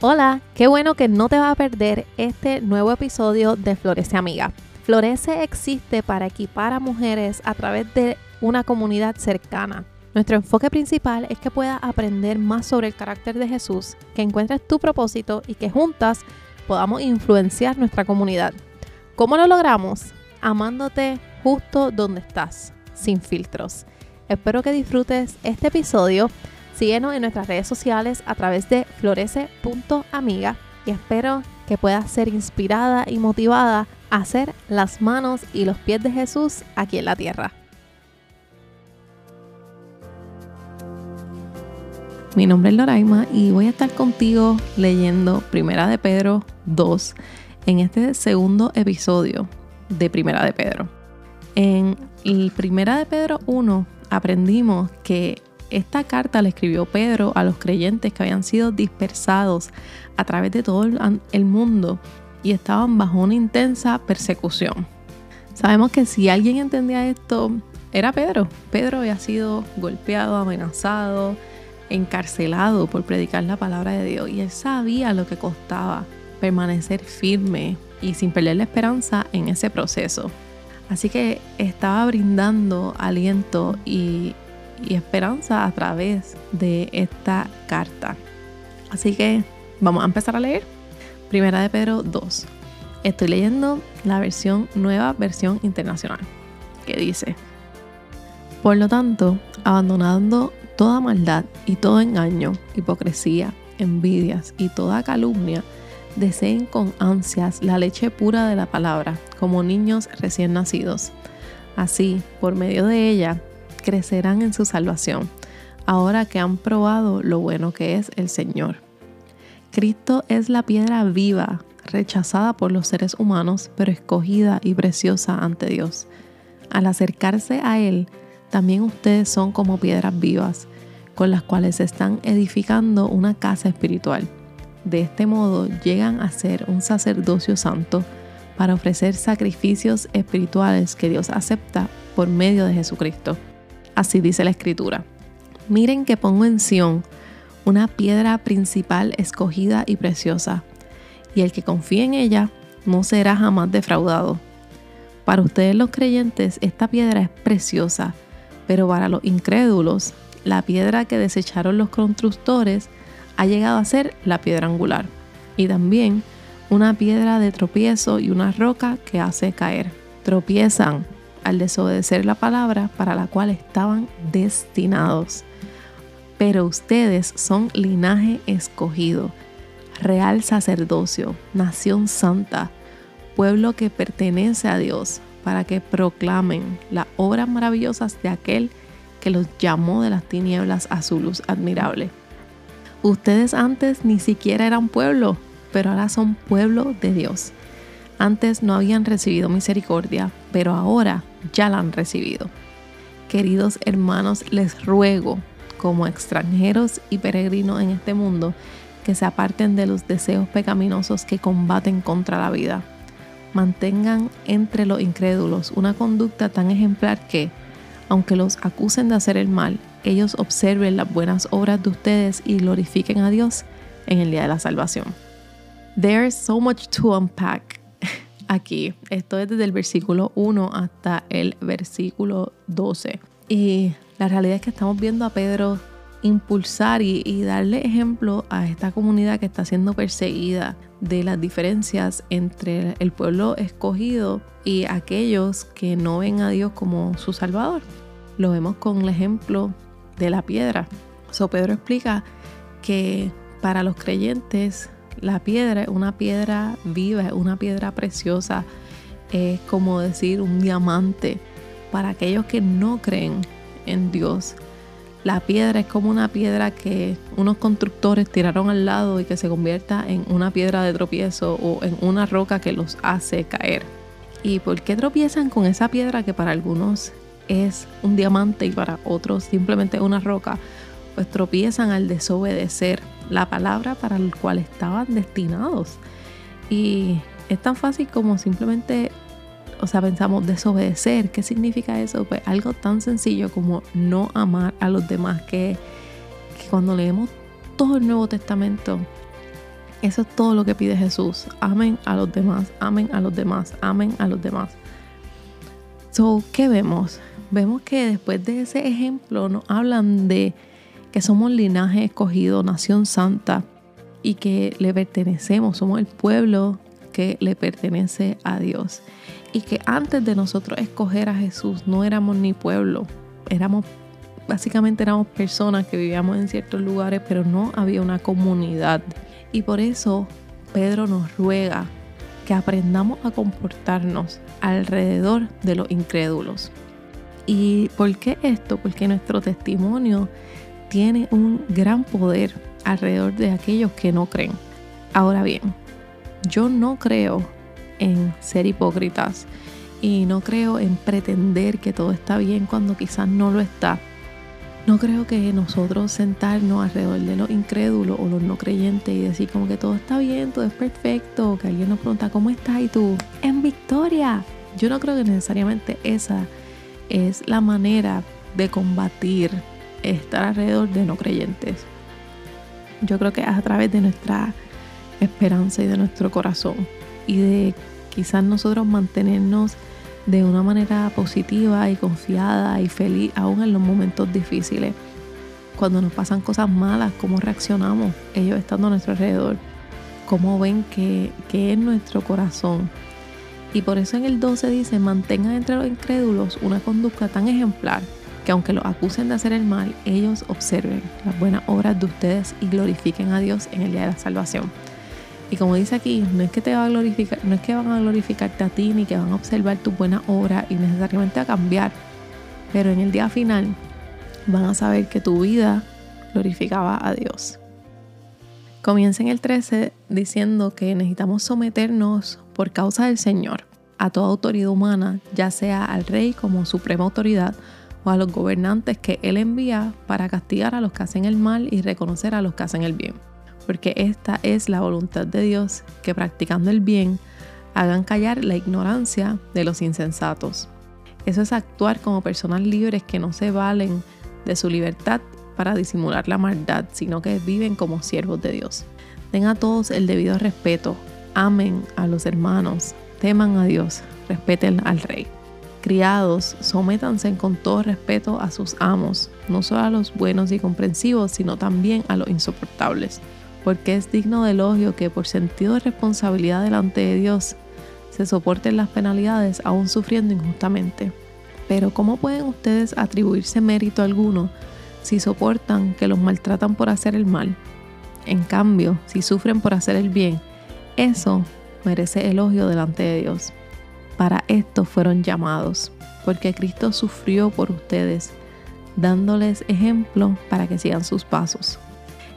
Hola, qué bueno que no te vas a perder este nuevo episodio de Florece Amiga. Florece existe para equipar a mujeres a través de una comunidad cercana. Nuestro enfoque principal es que puedas aprender más sobre el carácter de Jesús, que encuentres tu propósito y que juntas podamos influenciar nuestra comunidad. ¿Cómo lo logramos? Amándote justo donde estás, sin filtros. Espero que disfrutes este episodio Síguenos en nuestras redes sociales a través de florece.amiga y espero que puedas ser inspirada y motivada a hacer las manos y los pies de Jesús aquí en la tierra. Mi nombre es Loraima y voy a estar contigo leyendo Primera de Pedro 2 en este segundo episodio de Primera de Pedro. En Primera de Pedro 1 aprendimos que esta carta la escribió Pedro a los creyentes que habían sido dispersados a través de todo el mundo y estaban bajo una intensa persecución. Sabemos que si alguien entendía esto, era Pedro. Pedro había sido golpeado, amenazado, encarcelado por predicar la palabra de Dios y él sabía lo que costaba permanecer firme y sin perder la esperanza en ese proceso. Así que estaba brindando aliento y y esperanza a través de esta carta. Así que vamos a empezar a leer. Primera de Pedro 2. Estoy leyendo la versión nueva, versión internacional, que dice, Por lo tanto, abandonando toda maldad y todo engaño, hipocresía, envidias y toda calumnia, deseen con ansias la leche pura de la palabra, como niños recién nacidos. Así, por medio de ella, crecerán en su salvación, ahora que han probado lo bueno que es el Señor. Cristo es la piedra viva, rechazada por los seres humanos, pero escogida y preciosa ante Dios. Al acercarse a Él, también ustedes son como piedras vivas, con las cuales se están edificando una casa espiritual. De este modo llegan a ser un sacerdocio santo para ofrecer sacrificios espirituales que Dios acepta por medio de Jesucristo. Así dice la escritura. Miren que pongo en Sión una piedra principal escogida y preciosa, y el que confíe en ella no será jamás defraudado. Para ustedes los creyentes esta piedra es preciosa, pero para los incrédulos la piedra que desecharon los constructores ha llegado a ser la piedra angular, y también una piedra de tropiezo y una roca que hace caer. Tropiezan al desobedecer la palabra para la cual estaban destinados. Pero ustedes son linaje escogido, real sacerdocio, nación santa, pueblo que pertenece a Dios, para que proclamen las obras maravillosas de aquel que los llamó de las tinieblas a su luz admirable. Ustedes antes ni siquiera eran pueblo, pero ahora son pueblo de Dios. Antes no habían recibido misericordia, pero ahora ya la han recibido. Queridos hermanos, les ruego, como extranjeros y peregrinos en este mundo, que se aparten de los deseos pecaminosos que combaten contra la vida. Mantengan entre los incrédulos una conducta tan ejemplar que, aunque los acusen de hacer el mal, ellos observen las buenas obras de ustedes y glorifiquen a Dios en el día de la salvación. There's so much to unpack aquí. Esto es desde el versículo 1 hasta el versículo 12. Y la realidad es que estamos viendo a Pedro impulsar y, darle ejemplo a esta comunidad que está siendo perseguida de las diferencias entre el pueblo escogido y aquellos que no ven a Dios como su Salvador. Lo vemos con el ejemplo de la piedra. So Pedro explica que para los creyentes la piedra es una piedra viva, es una piedra preciosa, es como decir un diamante. Para aquellos que no creen en Dios, la piedra es como una piedra que unos constructores tiraron al lado y que se convierta en una piedra de tropiezo o en una roca que los hace caer. ¿Y por qué tropiezan con esa piedra que para algunos es un diamante y para otros simplemente una roca? Pues tropiezan al desobedecer la palabra para la cual estaban destinados. Y es tan fácil como simplemente, o sea, pensamos desobedecer. ¿Qué significa eso? Pues algo tan sencillo como no amar a los demás, que, que cuando leemos todo el Nuevo Testamento, Eso es todo lo que pide Jesús. Amen a los demás, amen a los demás, amen a los demás. So, ¿qué vemos? Vemos que después de ese ejemplo nos hablan de que somos linaje escogido, nación santa y que le pertenecemos, somos el pueblo que le pertenece a Dios. Y que antes de nosotros escoger a Jesús no éramos ni pueblo, éramos básicamente éramos personas que vivíamos en ciertos lugares, pero no había una comunidad. Y por eso Pedro nos ruega que aprendamos a comportarnos alrededor de los incrédulos. ¿Y por qué esto? Porque nuestro testimonio tiene un gran poder alrededor de aquellos que no creen. Ahora bien, yo no creo en ser hipócritas y no creo en pretender que todo está bien cuando quizás no lo está. No creo que nosotros sentarnos alrededor de los incrédulos o los no creyentes y decir como que todo está bien, todo es perfecto, que alguien nos pregunta cómo estás y tú, en victoria. Yo no creo que necesariamente esa es la manera de combatir estar alrededor de no creyentes. Yo creo que es a través de nuestra esperanza y de nuestro corazón y de quizás nosotros mantenernos de una manera positiva y confiada y feliz aún en los momentos difíciles. Cuando nos pasan cosas malas, cómo reaccionamos ellos estando a nuestro alrededor, cómo ven que, que es nuestro corazón. Y por eso en el 12 dice, mantengan entre los incrédulos una conducta tan ejemplar que aunque los acusen de hacer el mal, ellos observen las buenas obras de ustedes y glorifiquen a Dios en el día de la salvación. Y como dice aquí, no es que te va a glorificar, no es que van a glorificarte a ti ni que van a observar tu buena obra y necesariamente a cambiar, pero en el día final van a saber que tu vida glorificaba a Dios. Comienza en el 13 diciendo que necesitamos someternos por causa del Señor a toda autoridad humana, ya sea al rey como suprema autoridad o a los gobernantes que él envía para castigar a los que hacen el mal y reconocer a los que hacen el bien porque esta es la voluntad de Dios, que practicando el bien hagan callar la ignorancia de los insensatos. Eso es actuar como personas libres que no se valen de su libertad para disimular la maldad, sino que viven como siervos de Dios. Den a todos el debido respeto, amen a los hermanos, teman a Dios, respeten al rey. Criados, sométanse con todo respeto a sus amos, no solo a los buenos y comprensivos, sino también a los insoportables porque es digno de elogio que por sentido de responsabilidad delante de Dios se soporten las penalidades aún sufriendo injustamente. Pero ¿cómo pueden ustedes atribuirse mérito alguno si soportan que los maltratan por hacer el mal? En cambio, si sufren por hacer el bien, eso merece elogio delante de Dios. Para esto fueron llamados, porque Cristo sufrió por ustedes, dándoles ejemplo para que sigan sus pasos.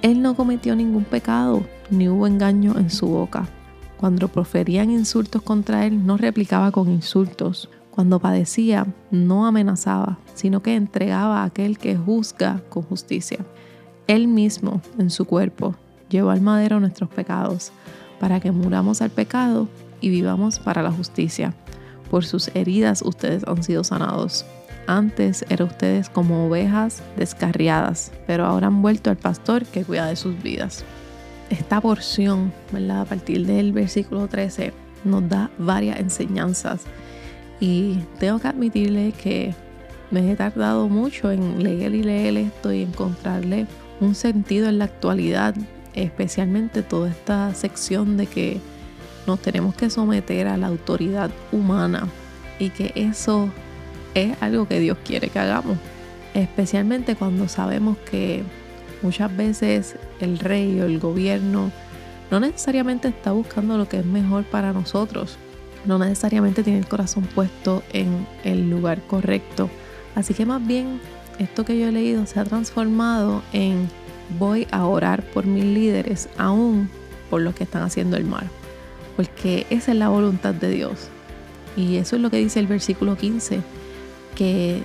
Él no cometió ningún pecado, ni hubo engaño en su boca. Cuando proferían insultos contra él, no replicaba con insultos. Cuando padecía, no amenazaba, sino que entregaba a aquel que juzga con justicia. Él mismo, en su cuerpo, llevó al madero nuestros pecados, para que muramos al pecado y vivamos para la justicia. Por sus heridas ustedes han sido sanados. Antes eran ustedes como ovejas descarriadas, pero ahora han vuelto al pastor que cuida de sus vidas. Esta porción, ¿verdad? a partir del versículo 13, nos da varias enseñanzas y tengo que admitirle que me he tardado mucho en leer y leer esto y encontrarle un sentido en la actualidad, especialmente toda esta sección de que nos tenemos que someter a la autoridad humana y que eso es algo que Dios quiere que hagamos. Especialmente cuando sabemos que muchas veces el rey o el gobierno no necesariamente está buscando lo que es mejor para nosotros. No necesariamente tiene el corazón puesto en el lugar correcto. Así que más bien esto que yo he leído se ha transformado en voy a orar por mis líderes aún por los que están haciendo el mal. Porque esa es la voluntad de Dios. Y eso es lo que dice el versículo 15 que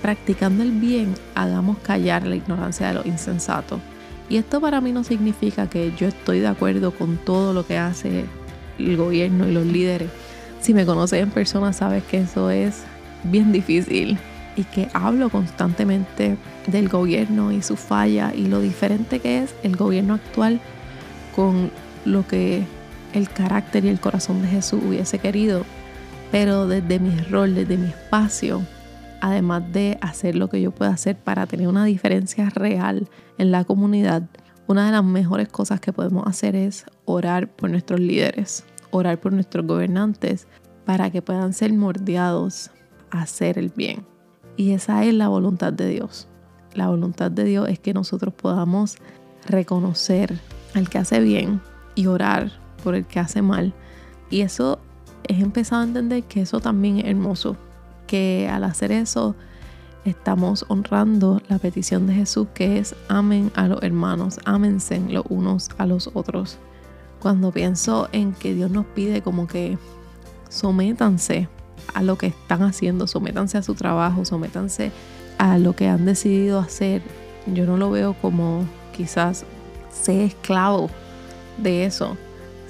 practicando el bien hagamos callar la ignorancia de los insensatos. Y esto para mí no significa que yo estoy de acuerdo con todo lo que hace el gobierno y los líderes. Si me conoces en persona sabes que eso es bien difícil y que hablo constantemente del gobierno y su falla y lo diferente que es el gobierno actual con lo que el carácter y el corazón de Jesús hubiese querido, pero desde mi rol, desde mi espacio, además de hacer lo que yo pueda hacer para tener una diferencia real en la comunidad, una de las mejores cosas que podemos hacer es orar por nuestros líderes, orar por nuestros gobernantes, para que puedan ser mordeados a hacer el bien. Y esa es la voluntad de Dios. La voluntad de Dios es que nosotros podamos reconocer al que hace bien y orar por el que hace mal. Y eso es empezado a entender que eso también es hermoso, que al hacer eso estamos honrando la petición de Jesús que es amen a los hermanos, ámense los unos a los otros. Cuando pienso en que Dios nos pide como que sométanse a lo que están haciendo, sométanse a su trabajo, sométanse a lo que han decidido hacer, yo no lo veo como quizás sé esclavo de eso,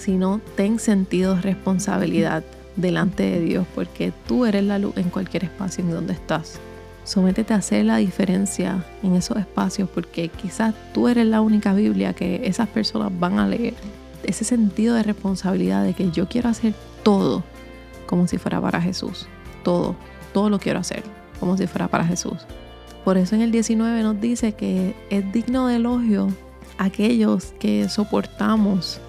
sino ten sentido de responsabilidad delante de Dios, porque tú eres la luz en cualquier espacio en donde estás. Sométete a hacer la diferencia en esos espacios, porque quizás tú eres la única Biblia que esas personas van a leer. Ese sentido de responsabilidad de que yo quiero hacer todo como si fuera para Jesús. Todo, todo lo quiero hacer como si fuera para Jesús. Por eso en el 19 nos dice que es digno de elogio aquellos que soportamos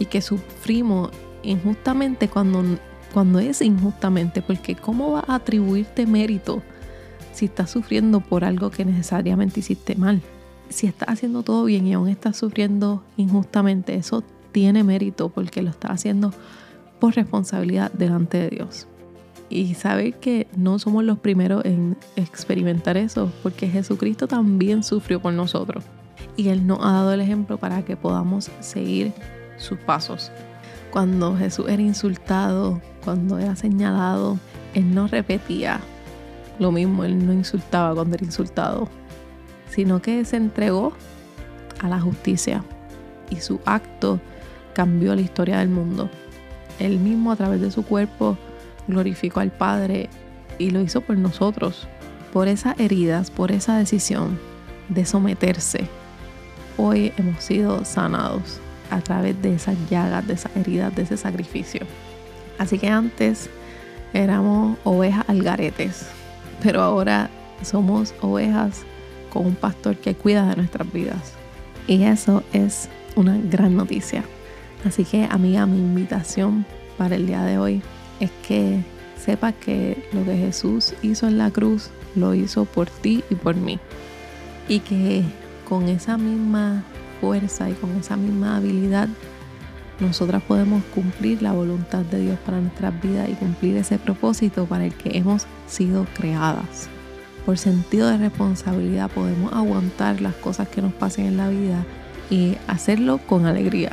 y que sufrimos injustamente cuando, cuando es injustamente, porque ¿cómo va a atribuirte mérito si estás sufriendo por algo que necesariamente hiciste mal? Si estás haciendo todo bien y aún estás sufriendo injustamente, eso tiene mérito porque lo estás haciendo por responsabilidad delante de Dios. Y saber que no somos los primeros en experimentar eso, porque Jesucristo también sufrió por nosotros. Y Él nos ha dado el ejemplo para que podamos seguir sus pasos. Cuando Jesús era insultado, cuando era señalado, Él no repetía lo mismo, Él no insultaba cuando era insultado, sino que se entregó a la justicia y su acto cambió la historia del mundo. Él mismo a través de su cuerpo glorificó al Padre y lo hizo por nosotros. Por esas heridas, por esa decisión de someterse, hoy hemos sido sanados a través de esas llagas, de esas heridas, de ese sacrificio. Así que antes éramos ovejas algaretes, pero ahora somos ovejas con un pastor que cuida de nuestras vidas. Y eso es una gran noticia. Así que amiga, mi invitación para el día de hoy es que sepas que lo que Jesús hizo en la cruz lo hizo por ti y por mí. Y que con esa misma fuerza y con esa misma habilidad, nosotras podemos cumplir la voluntad de Dios para nuestras vidas y cumplir ese propósito para el que hemos sido creadas. Por sentido de responsabilidad podemos aguantar las cosas que nos pasen en la vida y hacerlo con alegría.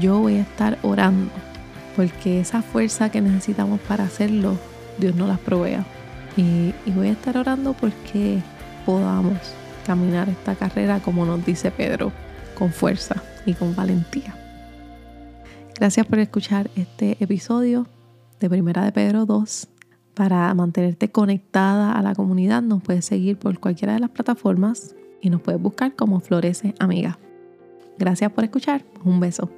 Yo voy a estar orando porque esa fuerza que necesitamos para hacerlo, Dios nos las provea. Y, y voy a estar orando porque podamos caminar esta carrera como nos dice Pedro, con fuerza y con valentía. Gracias por escuchar este episodio de Primera de Pedro 2. Para mantenerte conectada a la comunidad nos puedes seguir por cualquiera de las plataformas y nos puedes buscar como Florece Amiga. Gracias por escuchar. Un beso.